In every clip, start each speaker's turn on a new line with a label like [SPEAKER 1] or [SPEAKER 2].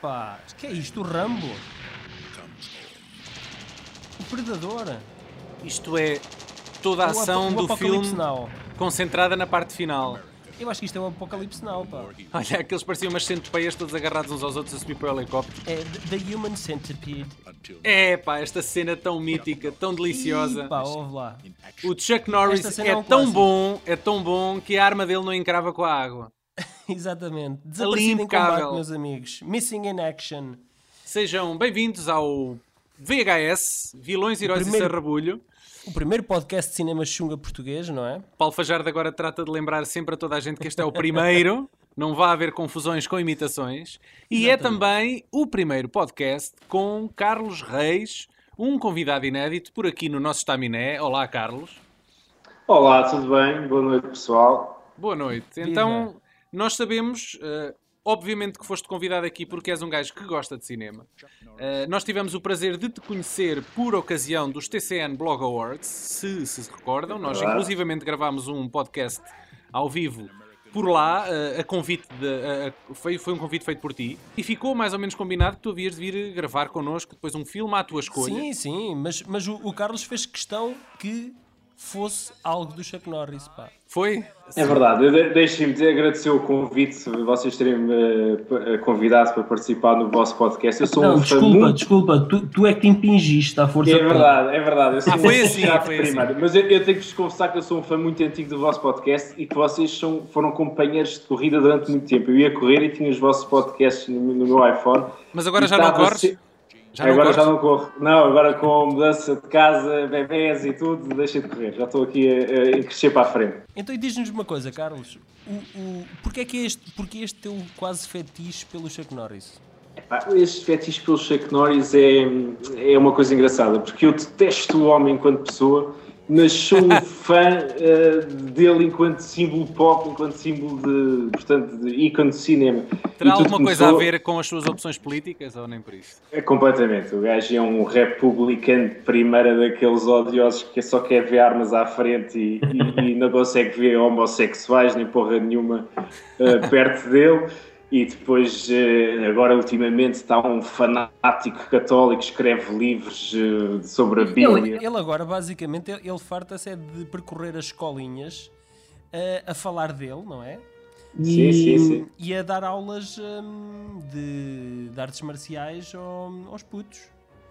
[SPEAKER 1] pá. O que é isto? O Rambo? O Predador?
[SPEAKER 2] Isto é toda a ação do filme
[SPEAKER 1] Now.
[SPEAKER 2] concentrada na parte final.
[SPEAKER 1] Eu acho que isto é o Apocalipse Now, pá.
[SPEAKER 2] Olha, aqueles pareciam umas centopeias todos agarrados uns aos outros a subir para o helicóptero.
[SPEAKER 1] É The Human Centipede.
[SPEAKER 2] É pá, esta cena tão mítica, tão deliciosa.
[SPEAKER 1] Ih, pá, ouve lá.
[SPEAKER 2] O Chuck Norris
[SPEAKER 1] é
[SPEAKER 2] é
[SPEAKER 1] um
[SPEAKER 2] tão
[SPEAKER 1] clássico.
[SPEAKER 2] bom, é tão bom que a arma dele não encrava com a água.
[SPEAKER 1] Exatamente. Desaparecido em combate, meus amigos. Missing in action.
[SPEAKER 2] Sejam bem-vindos ao VHS, Vilões, Heróis
[SPEAKER 1] primeiro-
[SPEAKER 2] e Sarrabulho.
[SPEAKER 1] O primeiro podcast de cinema chunga português, não é?
[SPEAKER 2] Paulo Fajardo agora trata de lembrar sempre a toda a gente que este é o primeiro, não vai haver confusões com imitações. E é
[SPEAKER 1] Exatamente.
[SPEAKER 2] também o primeiro podcast com Carlos Reis, um convidado inédito por aqui no nosso Estaminé. Olá, Carlos.
[SPEAKER 3] Olá, tudo bem? Boa noite, pessoal.
[SPEAKER 2] Boa noite. Então, nós sabemos, eh, obviamente, que foste convidado aqui porque és um gajo que gosta de cinema. Eh, nós tivemos o prazer de te conhecer por ocasião dos TCN Blog Awards, se se recordam. Nós, inclusivamente, gravámos um podcast ao vivo por lá, eh, a convite de, a- foi, foi um convite feito por ti, e ficou mais ou menos combinado que tu havias de vir gravar connosco depois um filme à tua escolha.
[SPEAKER 1] Sim, sim, mas, mas o, o Carlos fez questão que fosse algo do Chuck Norris, pá.
[SPEAKER 2] Foi?
[SPEAKER 3] É verdade, de- deixem-me agradecer o convite, vocês terem-me eh, p- eh, convidado para participar no vosso podcast. Eu sou
[SPEAKER 4] Não,
[SPEAKER 3] um fã
[SPEAKER 4] desculpa,
[SPEAKER 3] muito...
[SPEAKER 4] desculpa, tu, tu é que te impingiste à força
[SPEAKER 3] É
[SPEAKER 4] de
[SPEAKER 3] verdade, é verdade. Eu sou
[SPEAKER 2] Ah,
[SPEAKER 3] um
[SPEAKER 2] foi assim,
[SPEAKER 3] chato
[SPEAKER 2] foi assim.
[SPEAKER 3] primário. Mas eu, eu tenho que vos confessar que eu sou um fã muito antigo do vosso podcast e que vocês são, foram companheiros de corrida durante muito tempo. Eu ia correr e tinha os vossos podcasts no, no meu iPhone.
[SPEAKER 2] Mas agora já não corres? Já
[SPEAKER 3] agora
[SPEAKER 2] corres?
[SPEAKER 3] já não corro. Não, agora com a mudança de casa, bebés e tudo, deixei de correr. Já estou aqui a, a crescer para a frente.
[SPEAKER 1] Então diz-nos uma coisa, Carlos. O, o, porquê, é que este, porquê este teu quase fetiche pelo Chuck Norris?
[SPEAKER 3] Este fetiche pelo Chuck Norris é, é uma coisa engraçada, porque eu detesto o homem enquanto pessoa, mas sou um fã eh, dele enquanto símbolo pop, enquanto símbolo de, portanto, de ícone de cinema.
[SPEAKER 2] Terá alguma coisa a ver com as suas opções políticas ou nem por isso?
[SPEAKER 3] É completamente. O gajo é um republicano de primeira daqueles odiosos que só quer ver armas à frente e, e- e não consegue ver homossexuais nem porra nenhuma eh, perto dele. E depois, eh, agora ultimamente, está um fanático católico escreve livros eh, sobre a
[SPEAKER 1] Ele,
[SPEAKER 3] Bíblia.
[SPEAKER 1] ele agora, basicamente, ele, ele farta-se é de percorrer as escolinhas eh, a falar dele, não é?
[SPEAKER 3] Sim, sim, sim.
[SPEAKER 1] E a dar aulas hum, de, de artes marciais ao- aos putos.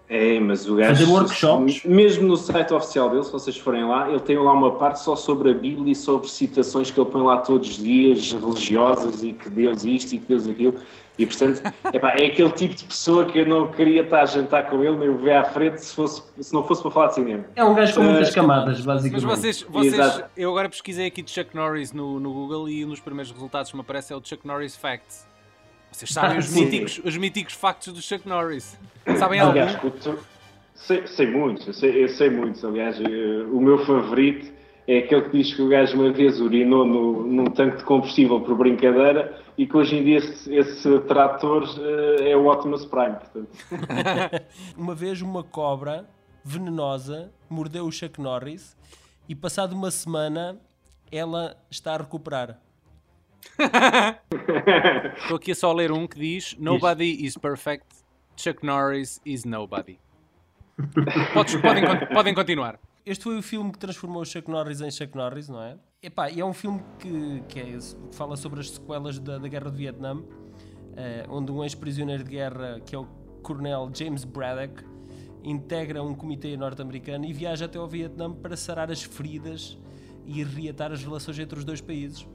[SPEAKER 3] É, mas o gajo.
[SPEAKER 4] Fazer workshops.
[SPEAKER 3] Mesmo no site oficial dele, se vocês forem lá, ele tem lá uma parte só sobre a Bíblia e sobre citações que ele põe lá todos os dias, religiosas, e que Deus isto e que Deus aquilo. E portanto, epá, é aquele tipo de pessoa que eu não queria estar a jantar com ele, nem o ver à frente se, fosse, se não fosse para falar de cinema.
[SPEAKER 4] É um gajo com muitas camadas,
[SPEAKER 2] Mas
[SPEAKER 4] basicamente.
[SPEAKER 2] vocês, vocês
[SPEAKER 3] Exato.
[SPEAKER 2] eu agora pesquisei aqui de Chuck Norris no, no Google e um dos primeiros resultados que me aparece é o Chuck Norris Facts. Vocês sabem os
[SPEAKER 3] Sim.
[SPEAKER 2] míticos, os míticos factos do Chuck Norris? Sabem
[SPEAKER 3] Aliás,
[SPEAKER 2] algum?
[SPEAKER 3] escuto- sei, sei muitos, eu sei, eu sei muitos. Aliás, eh, o meu favorito é aquele que diz que o gajo uma vez urinou no, num tanque de combustível por brincadeira e que hoje em dia esse, esse trator eh, é o Optimus Prime. Portanto.
[SPEAKER 1] Uma vez uma cobra venenosa mordeu o Chuck Norris e passado uma semana ela está a recuperar.
[SPEAKER 2] Estou aqui a só ler um que diz Nobody is perfect, Chuck Norris is nobody. Podes- podem, podem continuar.
[SPEAKER 1] Este foi o filme que transformou Chuck Norris em Chuck Norris, não é? Epá, e é um filme que, que, é que fala sobre as sequelas da, da Guerra de Vietnã, eh, onde um ex-prisioneiro de guerra, que é o coronel James Braddock, integra um comitê norte-americano e viaja até ao Vietnã para sarar as feridas e reatar as relações entre os dois países.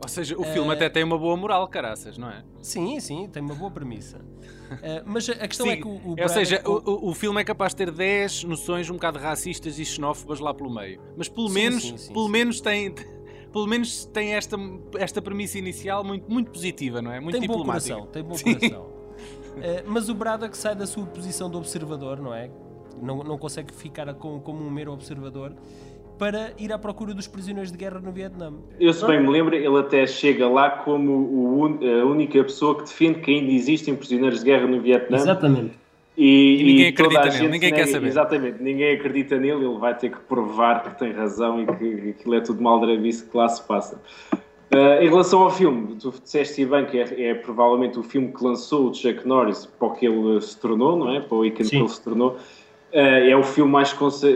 [SPEAKER 2] Ou seja, o filme até tem uma boa moral, caraças, não é?
[SPEAKER 1] Sim, sim, tem uma boa premissa. Eh, mas a questão é
[SPEAKER 2] Sim,
[SPEAKER 1] que o, o
[SPEAKER 2] ou seja, o, o- o filme é capaz de ter 10 noções um bocado racistas e xenófobas lá pelo meio. Mas pelo
[SPEAKER 1] Sim,
[SPEAKER 2] menos,
[SPEAKER 1] sim,
[SPEAKER 2] pelo menos tem, pelo menos tem esta, esta premissa inicial muito, muito positiva, não é? Muito
[SPEAKER 1] tem bom
[SPEAKER 2] diplomática.
[SPEAKER 1] coração, tem bom coração. Eh, mas o Braddock sai da sua posição de observador, não é? Não, não consegue ficar com- como um mero observador para ir à procura dos prisioneiros de guerra no Vietnã.
[SPEAKER 3] Eu, se bem me lembro, ele até chega lá como o un- a única pessoa que defende que ainda existem prisioneiros de guerra no Vietnã.
[SPEAKER 4] Exatamente.
[SPEAKER 3] E,
[SPEAKER 2] E ninguém
[SPEAKER 3] a
[SPEAKER 2] acredita nele,
[SPEAKER 3] gente
[SPEAKER 2] ninguém quer saber.
[SPEAKER 3] Exatamente, ninguém acredita nele, ele vai ter que provar que tem razão e que aquilo é tudo maldrabice que lá se passa. Uh, em relação ao filme, tu disseste bem que é, é, provavelmente o filme que lançou o Chuck Norris para o que ele se tornou, não é? Para o ícone que ele se tornou. Uh, é o filme mais conce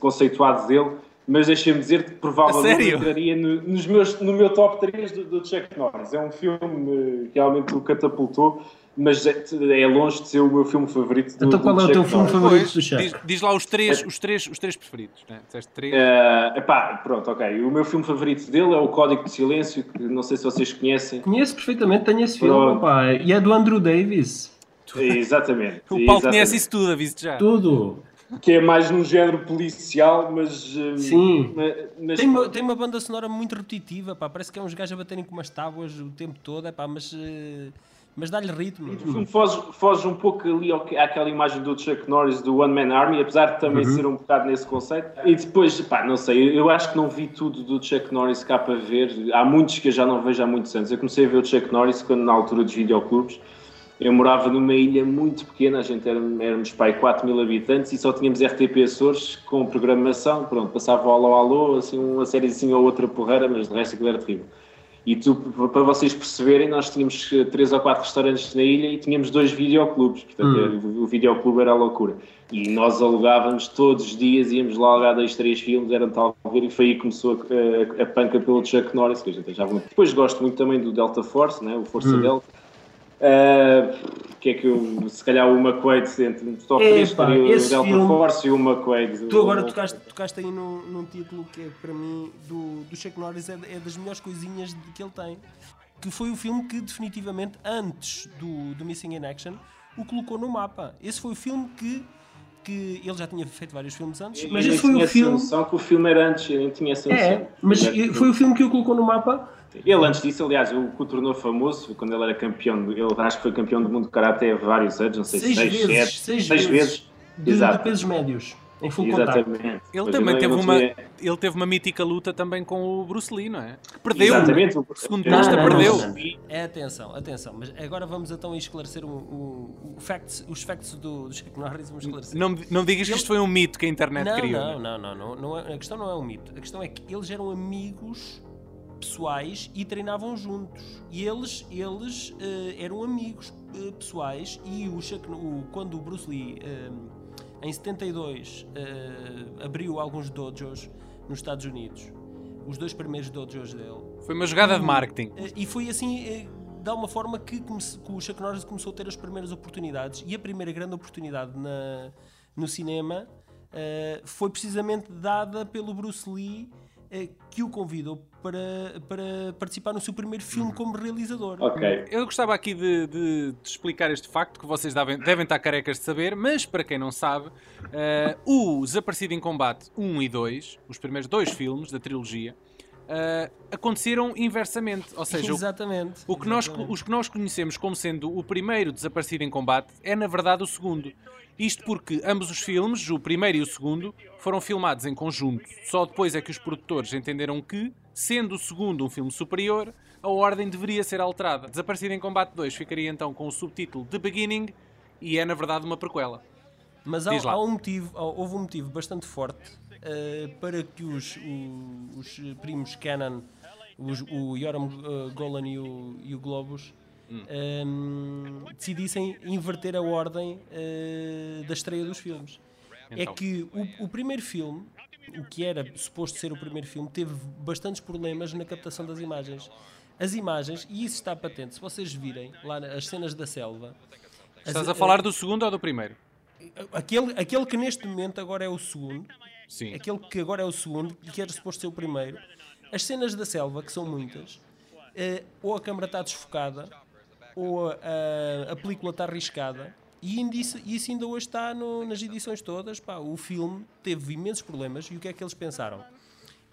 [SPEAKER 3] conceituado dele, mas deixa-me dizer que provavelmente entraria no, nos meus, no meu top 3 do, do Chuck Norris. É um filme que realmente o catapultou mas é, é, longe de ser o meu filme favorito do
[SPEAKER 4] Então qual é o teu filme favorito do Chuck?
[SPEAKER 2] Diz, diz, lá os três, os três, os três preferidos, né? Dizeste três?
[SPEAKER 3] Uh, epá, pronto, ok. O meu filme favorito dele é o Código de Silêncio, que não sei se vocês conhecem.
[SPEAKER 4] Conheço perfeitamente, tenho esse filme, pá. E é do Andrew Davis.
[SPEAKER 3] Exatamente.
[SPEAKER 2] o Paulo exatamente. conhece isso tudo, aviso já.
[SPEAKER 4] Tudo.
[SPEAKER 3] Que é mais num género policial, mas.
[SPEAKER 4] Eh, Sim.
[SPEAKER 1] Mas, tem, uma, tem uma banda sonora muito repetitiva, pá. Parece que é uns gajos a baterem com umas tábuas o tempo todo, é pá, mas. Uh mas dá-lhe ritmo.
[SPEAKER 3] O filme foge, foge um pouco ali àquela imagem do Chuck Norris do One Man Army, apesar de também uhum. ser um bocado nesse conceito. E depois, pá, não sei, eu acho que não vi tudo do Chuck Norris cá para ver. Há muitos que eu já não vejo há muitos anos. Eu comecei a ver o Chuck Norris quando, na altura dos videoclubes. Eu morava numa ilha muito pequena, a gente era, éramos pai 4 mil habitantes e só tínhamos RTP Açores com programação. Pronto, passava o alô alô, assim, uma sériezinha ou outra porreira, mas de resto aquilo era terrível. E tu, para vocês perceberem, nós tínhamos três ou quatro restaurantes na ilha e tínhamos dois videoclubes. Portanto, hum. o videoclube era a loucura. E nós alugávamos todos os dias, íamos lá alugar dois, três filmes, era tal ver, e foi aí que começou a, a, a panca pelo Chuck Norris, que a gente já Depois gosto muito também do Delta Force, né? o Força hum. Delta. Uh, que é que eu, se calhar o McQuaid entre um top 3 seria o Delta filme, Force e o McQuaid.
[SPEAKER 1] Tu agora tocaste, tocaste aí num, num título que é para mim do, do Chuck Norris é, é das melhores coisinhas que ele tem. Que foi o filme que definitivamente antes do, do Missing in Action o colocou no mapa. Esse foi o filme que que ele já tinha feito vários filmes antes,
[SPEAKER 3] mas esse foi o filme. noção que o filme era antes, eu tinha essa
[SPEAKER 1] noção. É, mas foi o filme que o colocou no mapa
[SPEAKER 3] ele, antes disso, aliás, o que o tornou famoso, quando ele era campeão, ele acho que foi campeão do mundo de Karate há vários anos, não sei
[SPEAKER 1] seis, seis vezes, sete, seis, seis vezes. vezes. De, Exato. de pesos médios. Em full Exatamente. Contact.
[SPEAKER 2] Ele também teve uma, ele teve uma mítica luta também com o Bruce Lee, não é? Que perdeu.
[SPEAKER 3] Exatamente.
[SPEAKER 2] Segundo consta, perdeu.
[SPEAKER 1] É atenção, atenção. Mas agora vamos então esclarecer o, o, o facts, os facts do, do Chuck Norris. Vamos esclarecer.
[SPEAKER 2] Não, não digas que isto foi um mito que a internet
[SPEAKER 1] não,
[SPEAKER 2] criou.
[SPEAKER 1] Não, não, não, não, não, é, A questão não é um mito. A questão é que eles eram amigos pessoais e treinavam juntos. E eles, eles uh, eram amigos uh, pessoais e o, Chuck, o, quando o Bruce Lee uh, em 72 abriu alguns dojos nos Estados Unidos, os dois primeiros dojos dele.
[SPEAKER 2] Foi uma jogada de marketing.
[SPEAKER 1] e foi assim de uma forma que, que, o Chuck Norris começou a ter as primeiras oportunidades e a primeira grande oportunidade na, no cinema foi precisamente dada pelo Bruce Lee que o convidou para, para participar no seu primeiro filme uhum. como realizador.
[SPEAKER 3] Ok.
[SPEAKER 2] Eu gostava aqui de, de, de explicar este facto que vocês devem, devem estar carecas de saber, mas para quem não sabe, uh, o Desaparecido em Combate 1 e 2, os primeiros dois filmes da trilogia, Uh, aconteceram inversamente. Ou seja,
[SPEAKER 1] Exatamente.
[SPEAKER 2] O, o que Nós, os que nós conhecemos como sendo o primeiro desaparecido em combate é na verdade o segundo. Isto porque ambos os filmes, o primeiro e o segundo, foram filmados em conjunto. Só depois é que os produtores entenderam que, sendo o segundo um filme superior, a ordem deveria ser alterada. Desaparecido em Combate 2 ficaria então com o subtítulo The Beginning e é na verdade uma prequela.
[SPEAKER 1] Mas há, há um motivo, houve um motivo bastante forte uh, para que os, o, os primos Canon, os, o Yoram uh, Golan e o, e o Globus, hum. um, decidissem inverter a ordem uh, da estreia dos filmes. É então. É que o, o, primeiro filme, o que era suposto ser o primeiro filme, teve bastantes problemas na captação das imagens. As imagens, e isso está patente, se vocês virem lá as cenas da selva.
[SPEAKER 2] Estás as, a falar do segundo ou do primeiro?
[SPEAKER 1] Aquele, aquele que neste momento agora é o segundo,
[SPEAKER 2] Sim.
[SPEAKER 1] aquele que agora é o segundo e que era suposto ser o primeiro. As cenas da selva, que são muitas, uh, ou a câmara está desfocada, ou a, a película está arriscada. E isso, ainda hoje está no, nas edições todas. Pá, o filme teve imensos problemas. E o que é que eles pensaram?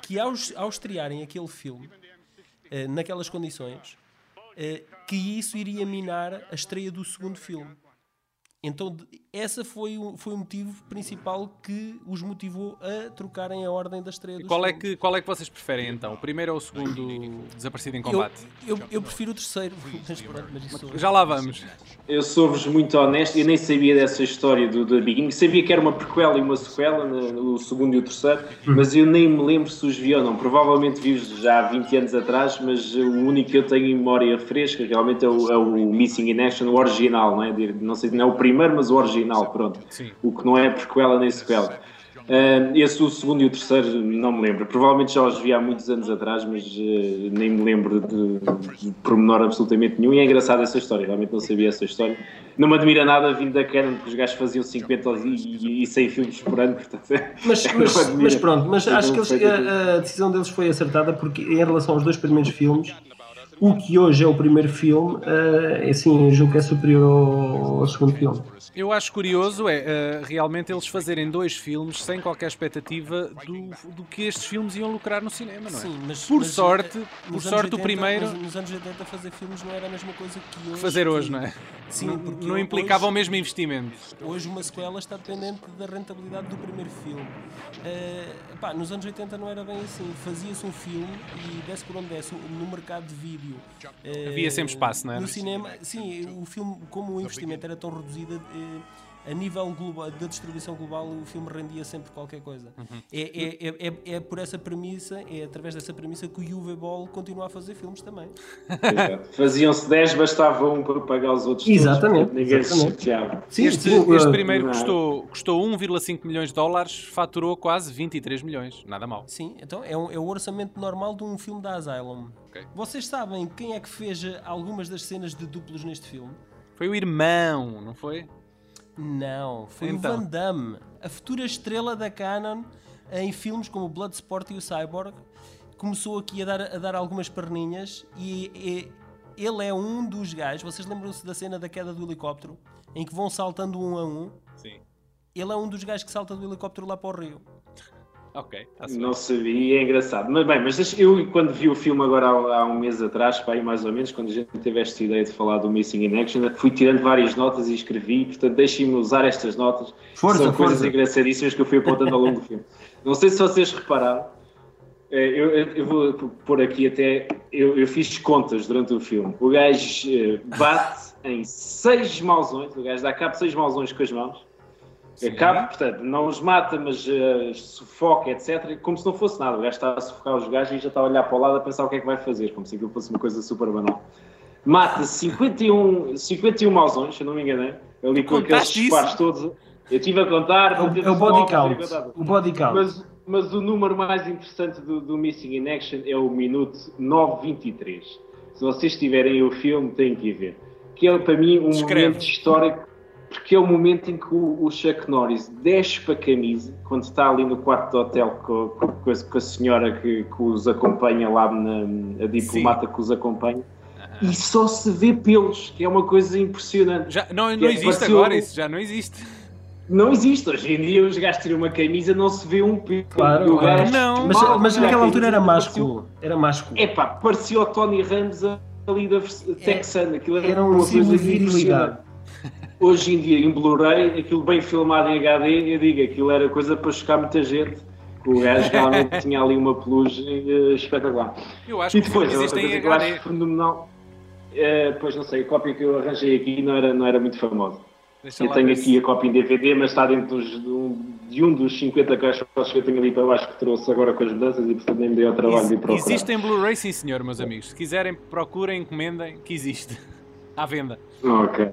[SPEAKER 1] Que ao, ao estrearem aquele filme, uh, naquelas condições, uh, que isso iria minar a estreia do segundo filme. Então, essa foi o, foi o motivo principal que os motivou a trocarem a ordem da estreia dos
[SPEAKER 2] qual é que Qual é que vocês preferem então? O primeiro ou o segundo Desaparecido em Combate?
[SPEAKER 1] Eu, eu, eu prefiro o terceiro, mas
[SPEAKER 2] Já lá vamos.
[SPEAKER 3] Eu sou-vos muito honesto, eu nem sabia dessa história do The Beginning. Sabia que era uma prequela e uma sequela, no, o segundo e o terceiro, mas eu nem me lembro se os vi ou não. Provavelmente vi-os já há 20 anos atrás, mas o único que eu tenho em memória fresca realmente é o, é o Missing in Action, o original, não é? Não sei se não é o primeiro, mas o original, pronto.
[SPEAKER 2] Sim.
[SPEAKER 3] O que não é prequela nem sequela. Uh, esse, o segundo e o terceiro, não me lembro. Provavelmente já os vi há muitos anos atrás, mas uh, nem me lembro de, de pormenor absolutamente nenhum. E é engraçada essa história, realmente não sabia essa história. Não me admira nada vindo da Canon, porque os gajos faziam 50 e, e, e 100 filmes por ano. Portanto,
[SPEAKER 4] mas, mas, mas, pronto, mas acho que eles, a, a decisão deles foi acertada porque, em relação aos dois primeiros filmes, o que hoje é o primeiro filme, uh, assim, julgo que é superior ao, ao segundo filme.
[SPEAKER 2] Eu acho curioso é uh, realmente eles fazerem dois filmes sem qualquer expectativa do, do que estes filmes iam lucrar no cinema, não é?
[SPEAKER 1] Sim, mas,
[SPEAKER 2] por
[SPEAKER 1] mas,
[SPEAKER 2] sorte,
[SPEAKER 1] uh,
[SPEAKER 2] por sorte
[SPEAKER 1] 80,
[SPEAKER 2] o primeiro.
[SPEAKER 1] Nos anos 80 fazer filmes não era a mesma coisa que hoje.
[SPEAKER 2] Fazer hoje, não é?
[SPEAKER 1] Sim,
[SPEAKER 2] não,
[SPEAKER 1] porque
[SPEAKER 2] não implicava
[SPEAKER 1] hoje,
[SPEAKER 2] o mesmo investimento.
[SPEAKER 1] Hoje uma sequela está dependente da rentabilidade do primeiro filme. Uh, pá, nos anos 80 não era bem assim. Fazia-se um filme e desse por onde desse no mercado de vídeo.
[SPEAKER 2] Uh, Havia sempre espaço, não é?
[SPEAKER 1] No cinema, sim, o filme, como o investimento era tão reduzido. Uh, a nível global, da distribuição global, o filme rendia sempre qualquer coisa.
[SPEAKER 2] Uhum.
[SPEAKER 1] É, é, é, é, é por essa premissa, é através dessa premissa que o UV Ball continua a fazer filmes também.
[SPEAKER 3] Faziam-se 10, bastava um para pagar os outros.
[SPEAKER 4] Exatamente.
[SPEAKER 3] Todos, ninguém
[SPEAKER 4] exatamente.
[SPEAKER 3] se chateava.
[SPEAKER 2] Sim, este, este primeiro custou, custou 1,5 milhões de dólares, faturou quase 23 milhões. Nada mal.
[SPEAKER 1] Sim, então é, um, é o orçamento normal de um filme da Asylum.
[SPEAKER 2] Okay.
[SPEAKER 1] Vocês sabem quem é que fez algumas das cenas de duplos neste filme?
[SPEAKER 2] Foi o irmão, não foi?
[SPEAKER 1] Não, foi então. o Van Damme, a futura estrela da Canon em filmes como Bloodsport e o Cyborg. Começou aqui a dar, a dar algumas perninhas e, e ele é um dos gajos. Vocês lembram-se da cena da queda do helicóptero em que vão saltando um a um?
[SPEAKER 2] Sim.
[SPEAKER 1] Ele é um dos gajos que salta do helicóptero lá para o rio.
[SPEAKER 2] Ok.
[SPEAKER 3] Não sabia, é engraçado. Mas bem, mas eu quando vi o filme agora há, há um mês atrás, pá, aí mais ou menos, quando a gente teve esta ideia de falar do Missing in Action, fui tirando várias notas e escrevi, portanto deixem-me usar estas notas.
[SPEAKER 4] Força,
[SPEAKER 3] São
[SPEAKER 4] força.
[SPEAKER 3] coisas engraçadíssimas que eu fui apontando ao longo do filme. Não sei se vocês repararam, eh, eu, eu, vou pôr aqui até, eu, eu, fiz contas durante o filme. O gajo eh, bate em seis mausões, o gajo dá cabo de seis mausões com as mãos. Acaba, portanto, não os mata, mas uh, sufoca, etc. Como se não fosse nada. O gajo está a sufocar os gajos e já está a olhar para o lado a pensar o que é que vai fazer, como se aquilo fosse uma coisa super banal. Mata 51, 51 mausões, se eu não me enganei, ali com aqueles disparos todos. Eu estive a contar.
[SPEAKER 4] É o, é o body count. O body count.
[SPEAKER 3] Mas, mas, o número mais interessante do, do Missing in Action é o minuto 9.23. Se vocês tiverem o filme, têm que ir ver. Que é para mim um
[SPEAKER 2] Escreve.
[SPEAKER 3] momento histórico porque é o momento em que o, Chuck Norris desce para a camisa, quando está ali no quarto do hotel com, com, com, a, senhora que, que, os acompanha lá, na, a diplomata Sim. que os acompanha, e só se vê pelos, que é uma coisa impressionante.
[SPEAKER 2] Já, não não é, existe agora, isso já não existe.
[SPEAKER 3] Não existe. Hoje em dia os gajos tiram uma camisa não se vê um pelo.
[SPEAKER 4] Claro,
[SPEAKER 3] gajo,
[SPEAKER 2] não.
[SPEAKER 4] Mas, mas naquela altura era másculo. Era másculo.
[SPEAKER 3] É pá, parecia o Tony Ramos ali da texana. Aquilo era,
[SPEAKER 4] era um
[SPEAKER 3] uma coisa
[SPEAKER 4] impressionante
[SPEAKER 3] hoje em dia em Blu-ray, aquilo bem filmado em HD, eu digo, aquilo era coisa para chocar muita gente. O gajo realmente tinha ali uma pelugem uh, espetacular.
[SPEAKER 2] Eu acho
[SPEAKER 3] e
[SPEAKER 2] que
[SPEAKER 3] depois,
[SPEAKER 2] existe
[SPEAKER 3] outra
[SPEAKER 2] em
[SPEAKER 3] coisa que eu acho fenomenal, uh, pois não sei, a cópia que eu arranjei aqui não era, não era muito famosa.
[SPEAKER 2] Deixa
[SPEAKER 3] eu tenho
[SPEAKER 2] ver
[SPEAKER 3] aqui a cópia em DVD, mas está dentro dos- de, um, de dos 50 caixas que eu tenho ali para baixo que trouxe agora com as mudanças e portanto nem me deu ao trabalho de ir procurar.
[SPEAKER 2] Existe em Blu-ray, sim senhor, meus amigos. Se quiserem, procurem, encomendem, que existe. À venda.
[SPEAKER 3] Ok.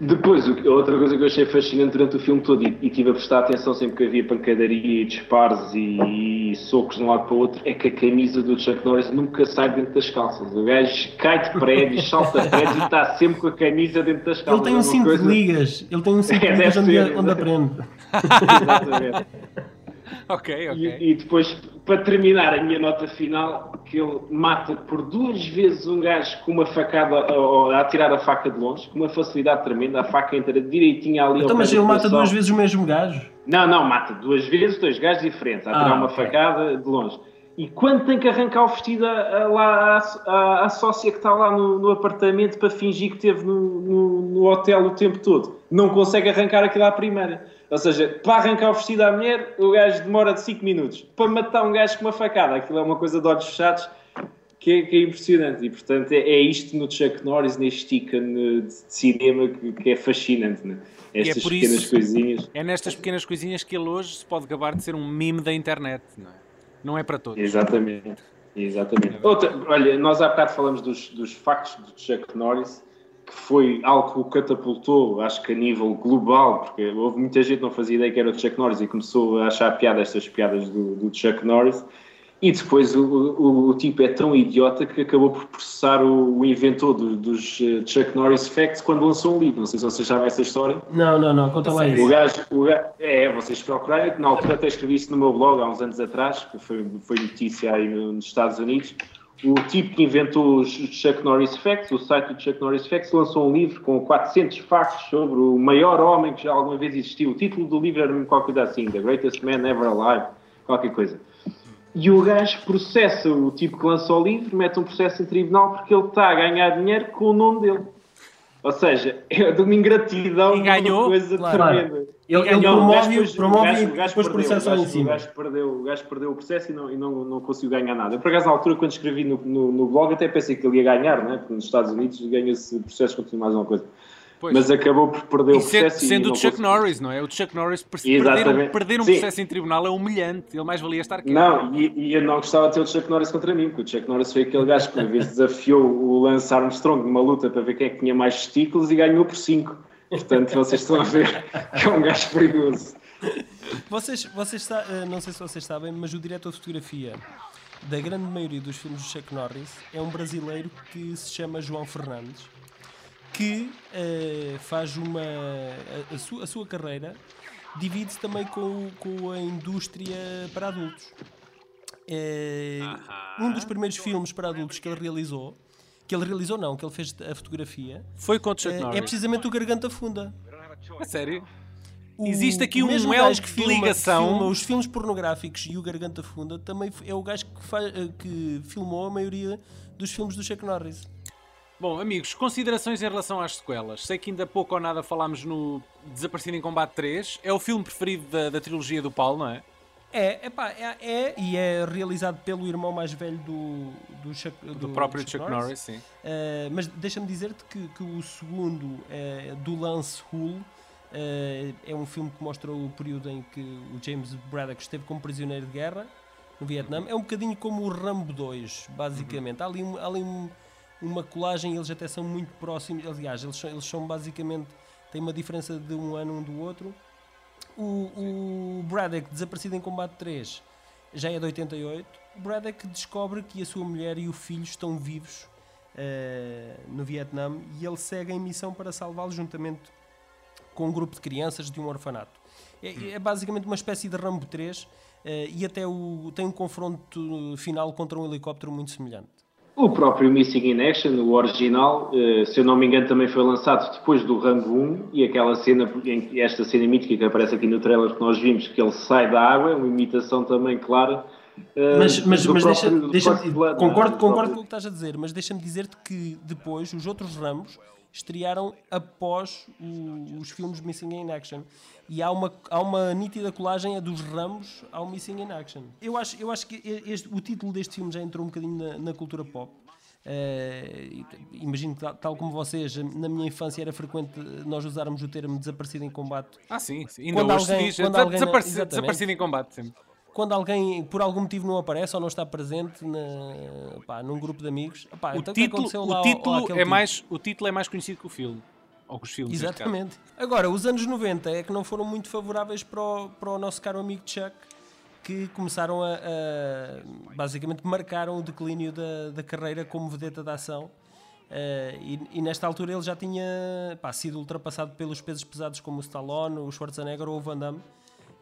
[SPEAKER 3] Depois, outra coisa que eu achei fascinante durante o filme todo e, e tive a prestar atenção sempre que havia pancadaria e disparos e, e socos de um lado para o outro, é que a camisa do Chuck Norris nunca sai dentro das calças. O gajo cai de prédios, salta prédios e está sempre com a camisa dentro das
[SPEAKER 4] Ele
[SPEAKER 3] calças.
[SPEAKER 4] tem um
[SPEAKER 3] É
[SPEAKER 4] cinto
[SPEAKER 3] coisa-
[SPEAKER 4] de ligas. Ele tem um cinto de
[SPEAKER 3] É,
[SPEAKER 4] ligas onde,
[SPEAKER 3] ser,
[SPEAKER 4] onde aprende.
[SPEAKER 3] Exatamente.
[SPEAKER 2] Ok, ok.
[SPEAKER 3] E, e depois, para terminar a minha nota final, que ele mata por duas vezes um gajo com uma facada, ou, a tirar a faca de longe, com uma facilidade tremenda, a faca entra direitinho ali ao
[SPEAKER 4] Então, mas ele mata duas vezes o mesmo gajo.
[SPEAKER 3] Não, não, mata duas vezes dois gajos diferentes, a
[SPEAKER 4] Ah,
[SPEAKER 3] tirar uma
[SPEAKER 4] ok.
[SPEAKER 3] facada de longe. E quando tem que arrancar o vestido a, a, lá à, sócia que está lá no, no, apartamento para fingir que esteve no, no, no, hotel o tempo todo, não consegue arrancar aquilo à primeira. Ou seja, para arrancar o vestido à mulher, o gajo demora de 5 minutos. Para matar um gajo com uma facada, aquilo é uma coisa de olhos fechados que é, que é impressionante. E portanto é, é, isto no Chuck Norris, neste ícone de cinema que, que é fascinante. Né? Estas é pequenas isso, coisinhas.
[SPEAKER 2] É nestas pequenas coisinhas que ele hoje se pode acabar de ser um meme da internet. Não é? Não é para todos.
[SPEAKER 3] Exatamente. Exatamente. Outra, olha, nós há bocado falamos dos, dos factos do Chuck Norris, que foi algo que o catapultou, acho que a nível global, porque houve muita gente que não fazia ideia que era o Chuck Norris e começou a achar piada estas piadas do, do Chuck Norris. E depois o, o, o, tipo é tão idiota que acabou por processar o, o inventor do, dos uh, Chuck Norris Facts quando lançou um livro. Não sei se vocês sabem essa história.
[SPEAKER 4] Não, não, não, conta lá isso.
[SPEAKER 3] O gajo, o gajo, é, vocês procurarem, na altura até escrevi isso no meu blog há uns anos atrás, que foi, foi notícia aí nos Estados Unidos. O tipo que inventou os Chuck Norris Facts, o site do Chuck Norris Facts, lançou um livro com 400 factos sobre o maior homem que já alguma vez existiu. O título do livro era qualquer coisa assim, The Greatest Man Ever Alive, qualquer coisa. E o gajo processa o tipo que lançou o livro, mete um processo em tribunal porque ele está a ganhar dinheiro com o nome dele. Ou seja, é de uma ingratidão,
[SPEAKER 2] e ganhou,
[SPEAKER 3] uma coisa
[SPEAKER 2] claro.
[SPEAKER 3] tremenda.
[SPEAKER 4] Ele, ele promove, promove e depois processa em cima.
[SPEAKER 3] O gajo, perdeu, o gajo perdeu o processo e não, e não, não conseguiu ganhar nada. Eu, por acaso, na altura, quando escrevi no, no, no blog, até pensei que ele ia ganhar, né? porque nos Estados Unidos ganha-se processo continua mais uma coisa. Pois. Mas acabou por perder e o processo.
[SPEAKER 2] Sendo, sendo o Chuck conseguiu. Norris, não é? O Chuck Norris perder, perder um processo em tribunal é humilhante. Ele mais valia estar aqui.
[SPEAKER 3] Não, e, e, eu não gostava de ter o Chuck Norris contra mim, porque o Chuck Norris foi aquele gajo que uma vez desafiou o Lance Armstrong numa luta para ver quem é que tinha mais testículos e ganhou por 5. Portanto, vocês estão a ver que é um gajo perigoso.
[SPEAKER 1] Vocês, vocês eh, não sei se vocês sabem, mas o diretor de fotografia da grande maioria dos filmes do Chuck Norris é um brasileiro que se chama João Fernandes que uh, faz uma. A, a, sua, a sua carreira divide-se também com, com a indústria para adultos. Uh, um dos primeiros filmes para adultos que ele realizou, que ele realizou não, que ele fez a fotografia,
[SPEAKER 2] foi com Chuck
[SPEAKER 1] uh, é precisamente o Garganta Funda.
[SPEAKER 2] A sério? O, Existe aqui um elo que filma, ligação.
[SPEAKER 1] Filma os filmes pornográficos e o Garganta Funda também é o gajo que, faz, que filmou a maioria dos filmes do Chuck Norris.
[SPEAKER 2] Bom, amigos, considerações em relação às sequelas. Sei que ainda pouco ou nada falámos no Desaparecido em Combate 3. É o filme preferido da, da trilogia do Paulo, não é?
[SPEAKER 1] É, epá, é, é, e é realizado pelo irmão mais velho do, do, Chuck,
[SPEAKER 2] do, do próprio Chuck, Chuck Norris. Norris sim.
[SPEAKER 1] Uh, mas deixa-me dizer-te que, que, o segundo, é, do Lance Hull, uh, é um filme que mostra o período em que o James Braddock esteve como prisioneiro de guerra no Vietnã. É um bocadinho como o Rambo 2, basicamente. Uhum. Há ali, há ali um uma colagem, eles até são muito próximos. Aliás, eles são, eles são basicamente. têm uma diferença de um ano um do outro. O, o Braddock, desaparecido em Combate 3, já é de 88. O Braddock descobre que a sua mulher e o filho estão vivos uh, no Vietnã e ele segue em missão para salvá-los juntamente com um grupo de crianças de um orfanato. É, é basicamente uma espécie de Rambo 3 uh, eh, e até o, tem um confronto final contra um helicóptero muito semelhante.
[SPEAKER 3] O próprio Missing in Action, o original, eh, se eu não me engano, também foi lançado depois do Rambo 1 e aquela cena, esta cena mítica que aparece aqui no trailer que nós vimos, que ele sai da água, uma imitação também clara.
[SPEAKER 1] Eh, mas, mas, mas próprio, deixa, deixa Blood, concordo, concordo com o que estás a dizer, mas deixa-me dizer-te que depois os outros Rambos estrearam após o, os filmes Missing in Action e há uma, há uma nítida colagem dos ramos ao Missing in Action. Eu acho, eu acho que este, o título deste filme já entrou um bocadinho na, na cultura pop. Uh, imagino que, tal, tal, como vocês, na minha infância era frequente nós usarmos o termo desaparecido em combate.
[SPEAKER 2] Ah, sim, sim. ainda quando hoje alguém, se diz quando alguém, desaparecido, desaparecido em combate. Sim.
[SPEAKER 1] Quando alguém por algum motivo não aparece ou não está presente na, pá, num grupo de amigos,
[SPEAKER 2] pá, o, então título, o, título é mais, o título é mais conhecido que o filme. Ou os filmes.
[SPEAKER 1] Exatamente. Agora, os anos 90 é que não foram muito favoráveis para o, para o nosso caro amigo Chuck, que começaram a, a basicamente marcaram o declínio da, da carreira como vedeta da ação. Uh, e, e, nesta altura ele já tinha pá, sido ultrapassado pelos pesos pesados como o Stallone, o Schwarzenegger ou o Van Damme.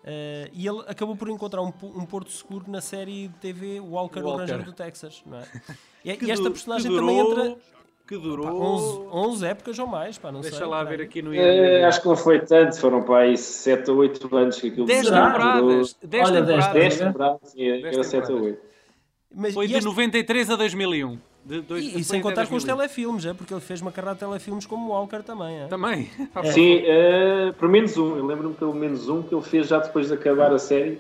[SPEAKER 1] Uh, e ele acabou por encontrar um, um, porto seguro na série de TV Walker, Walker. o Ranger do Texas. Não é? e, e esta personagem durou, também entra
[SPEAKER 2] que durou. Pá,
[SPEAKER 1] 11, 11, épocas ou mais, pá, não
[SPEAKER 2] Deixa
[SPEAKER 1] sei.
[SPEAKER 2] lá ver aqui no
[SPEAKER 3] é, Acho que não foi tanto, foram para aí 7 ou 8 anos que aquilo
[SPEAKER 2] 10 temporadas. 10
[SPEAKER 3] Olha, temporadas. 10 temporadas, era 7 ou 8.
[SPEAKER 2] Mas, Foi de este... 93 a 2001. De
[SPEAKER 1] dois, e, e sem contar com os telefilmes, é? porque ele fez uma carrada de telefilmes como Walker também. É?
[SPEAKER 2] Também?
[SPEAKER 3] É. Sim, uh, pelo menos um. Eu lembro-me pelo menos um que ele fez já depois de acabar a série.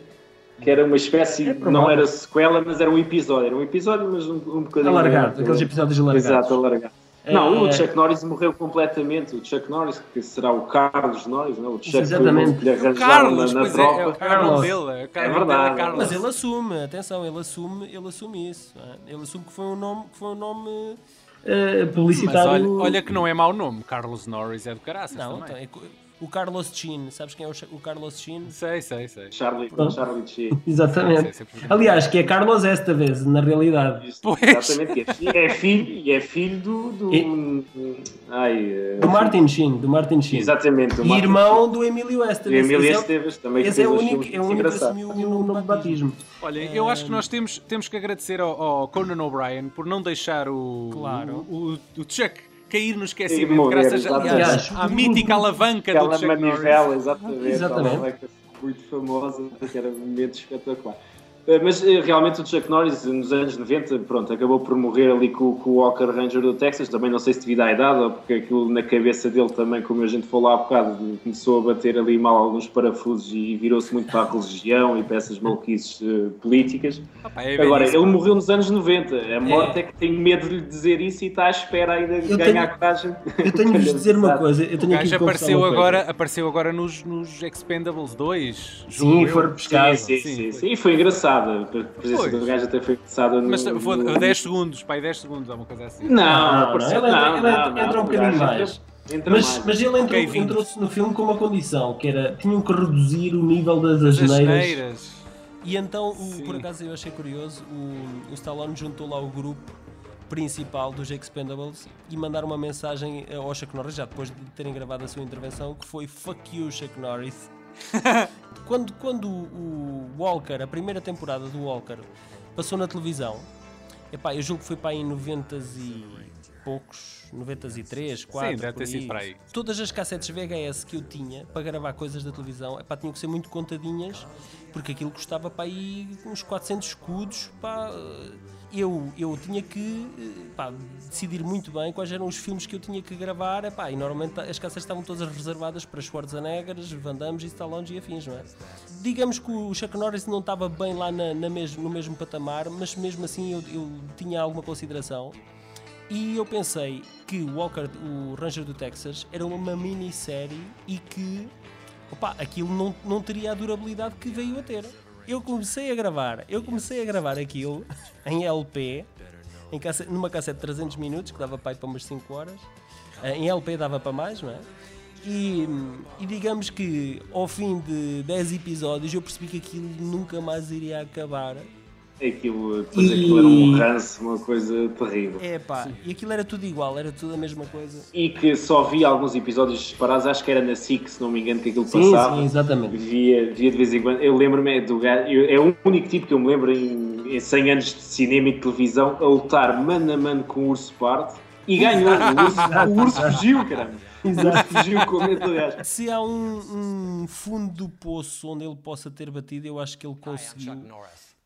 [SPEAKER 3] Que era uma espécie, é não era sequela, mas era um episódio. Era um episódio, mas um, um bocadinho.
[SPEAKER 4] Alargado, aqueles episódios alargados.
[SPEAKER 3] Exato, alargado. Não, é, o Chuck Norris morreu completamente. O Chuck Norris, que será o Carlos Norris, não? o Chuck
[SPEAKER 4] Exatamente.
[SPEAKER 3] que lhe arranjaram na, na tropa. É, é,
[SPEAKER 2] o Carlos dele, é,
[SPEAKER 3] verdade.
[SPEAKER 1] Carlos. Mas ele assume, atenção, ele assume, ele assume isso. É? Ele assume que foi um nome, que foi um nome
[SPEAKER 4] uh, publicitário.
[SPEAKER 2] Mas olha, olha, que não é mau nome, Carlos Norris é do caraças. Não, também. Então,
[SPEAKER 1] é, o Carlos Chin, sabes quem é o, Carlos Chin?
[SPEAKER 2] Sei, sei, sei.
[SPEAKER 3] Charlie, Charlie Chin.
[SPEAKER 4] Exatamente. Sei, sei, Aliás, que é Carlos esta vez, na realidade.
[SPEAKER 3] Isso, exatamente, é filho, é filho do. do, e... ai,
[SPEAKER 4] uh, do Martin Sheen. Do Martin Sheen.
[SPEAKER 3] Exatamente.
[SPEAKER 4] Do e irmão do Emílio Esteves.
[SPEAKER 3] Emílio é Esteves também.
[SPEAKER 4] Esse é o único, é o único que assumiu o nome de batismo.
[SPEAKER 2] Olha, eu acho que nós temos, temos que agradecer ao, ao Conan O'Brien por não deixar o, claro. o, o, o Chuck cair no esquecimento, morrer, graças aliás, à mítica alavanca
[SPEAKER 3] Aquela
[SPEAKER 2] do Chuck
[SPEAKER 3] manivela, exatamente. exatamente. Muito famosa, que era um momento espetacular. Eh, mas eh, realmente o Chuck Norris nos anos 90 pronto, acabou por morrer ali com, com, o Walker Ranger do Texas, também não sei se devido à idade ou porque aquilo na cabeça dele também, como a gente falou há bocado, começou a bater ali mal alguns parafusos e virou-se muito para a religião e para essas maluquices uh, políticas. é Agora, ele morreu nos anos 90, a morte é. é. que tem medo de lhe dizer isso e está à espera ainda de eu ganhar tenho, coragem.
[SPEAKER 4] Eu tenho de vos dizer uma coisa, eu tenho o
[SPEAKER 2] aqui apareceu agora, apareceu agora nos, nos Expendables 2.
[SPEAKER 4] Sim, foi pescado.
[SPEAKER 3] Sim, sim, sim, sim, e foi engraçado engraçada. A presença do gajo até foi engraçada no.
[SPEAKER 2] Mas foi 10 segundos, pai, 10 segundos, alguma coisa assim.
[SPEAKER 3] Não, não, não, ele,
[SPEAKER 4] não, ele, entra um bocadinho mais. Mas, mas, ele entrou, okay, entrou-se no filme com uma condição, que era tinham que reduzir o nível das asneiras.
[SPEAKER 1] E então, o, por acaso eu achei curioso, o, o Stallone juntou lá o grupo principal dos Expendables e mandar uma mensagem ao Chuck Norris, já depois de terem gravado a sua intervenção, que foi Fuck you, Chuck Norris. quando, quando o Walker, a primeira temporada do Walker, passou na televisão, epá, eu julgo que foi para em 90 e poucos, 93, 4,
[SPEAKER 2] Sim, deve ter sido para aí.
[SPEAKER 1] Todas as cassetes VHS que eu tinha para gravar coisas da televisão, epá, tinham que ser muito contadinhas, porque aquilo custava para aí uns 400 escudos, pá, eu, eu tinha que pá, decidir muito bem quais eram os filmes que eu tinha que gravar epá, e normalmente as casas estavam todas reservadas para Schwarzenegger, Van Damme, Stallone e afins, não é? Digamos que o Chuck Norris não estava bem lá na, na mesmo, no mesmo patamar, mas mesmo assim eu, eu tinha alguma consideração e eu pensei que o Walker, o Ranger do Texas, era uma minissérie e que opa, aquilo não, não teria a durabilidade que veio a ter eu comecei a gravar, eu comecei a gravar aquilo em LP, em cassete, numa cassete de 300 minutos, que dava para umas 5 horas. Eh, em LP dava para mais, não é? E, e, digamos que ao fim de 10 episódios eu percebi que aquilo nunca mais iria acabar
[SPEAKER 3] Aquilo, depois e... aquilo era um ranço, uma coisa terrível.
[SPEAKER 1] É pá, e aquilo era tudo igual, era tudo a mesma coisa.
[SPEAKER 3] E que só via alguns episódios separados, acho que era na SIC, se não me engano, que aquilo sim, passava.
[SPEAKER 4] Sim, exatamente.
[SPEAKER 3] Via, via de vez em quando. Eu lembro-me do gajo, é o único tipo que eu me lembro em, em 100 anos de cinema e de televisão a lutar mano a mano com o urso pardo e ganhou. o, urso, o urso fugiu, caramba. Exato. Fugiu com medo do gajo.
[SPEAKER 1] Se há um, um fundo do poço onde ele possa ter batido, eu acho que ele conseguiu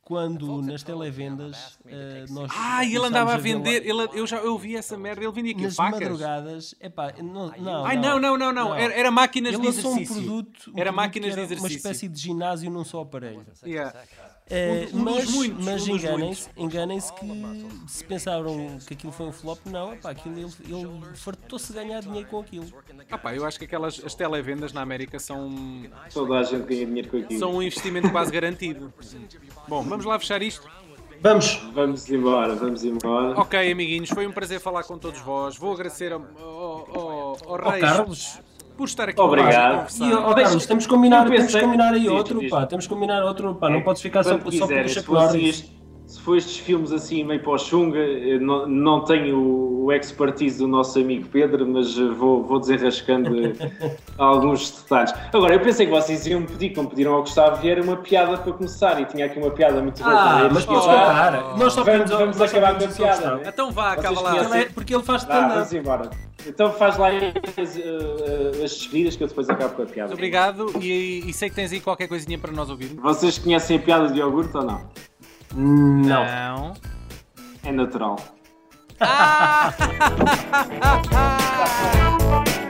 [SPEAKER 1] quando nas televendas uh, nós
[SPEAKER 2] ah ele andava a vender a ele, eu já eu vi essa merda ele vendia aqui
[SPEAKER 1] nas
[SPEAKER 2] facas.
[SPEAKER 1] madrugadas epá, não, não,
[SPEAKER 2] Ai, não, não, não, não, Era, era máquinas
[SPEAKER 1] ele
[SPEAKER 2] de exercício
[SPEAKER 1] um produto, um
[SPEAKER 2] era
[SPEAKER 1] produto
[SPEAKER 2] máquinas de exercício.
[SPEAKER 1] uma espécie de ginásio num só aparelho.
[SPEAKER 2] Yeah.
[SPEAKER 1] É, um, um mas muitos, mas um enganem-se enganem que se pensaram que aquilo foi um flop, não, epá, aquilo, ele, ele fartou-se ganhar dinheiro com aquilo.
[SPEAKER 2] Ah, pá, eu acho que aquelas as televendas na América são.
[SPEAKER 3] Toda a gente ganha dinheiro com aquilo.
[SPEAKER 2] São um investimento quase garantido. Bom, vamos lá fechar isto.
[SPEAKER 4] Vamos.
[SPEAKER 3] Vamos embora, vamos embora.
[SPEAKER 2] Ok, amiguinhos, foi um prazer falar com todos vós. Vou agradecer ao, ao, ao, ao Reis.
[SPEAKER 4] Carlos
[SPEAKER 2] por estar aqui
[SPEAKER 3] Obrigado.
[SPEAKER 4] E, oh, Carlos, temos que combinar, temos que combinar aí outro, pá, temos que combinar outro, pá, não é, podes ficar só, só por Norris
[SPEAKER 3] se for estes filmes assim meio para o Xunga, não, não tenho o expertise do nosso amigo Pedro, mas vou, vou desenrascando alguns detalhes. Agora, eu pensei que vocês iam pedir, como pediram ao Gustavo Vieira, uma piada para começar, e tinha aqui uma piada muito boa
[SPEAKER 4] ah, para mas podes contar. Nós só
[SPEAKER 3] vamos, vamos acabar com a piada.
[SPEAKER 2] Então vá, acaba lá.
[SPEAKER 4] Porque ele faz stand
[SPEAKER 3] Vamos embora. Então faz lá as, uh, as despedidas que eu depois acabo com a piada.
[SPEAKER 2] Muito obrigado e, e sei que tens aí qualquer coisinha para nós ouvir.
[SPEAKER 3] Vocês conhecem a piada de iogurte ou não?
[SPEAKER 4] Não.
[SPEAKER 2] Não.
[SPEAKER 3] É natural.
[SPEAKER 2] Ah!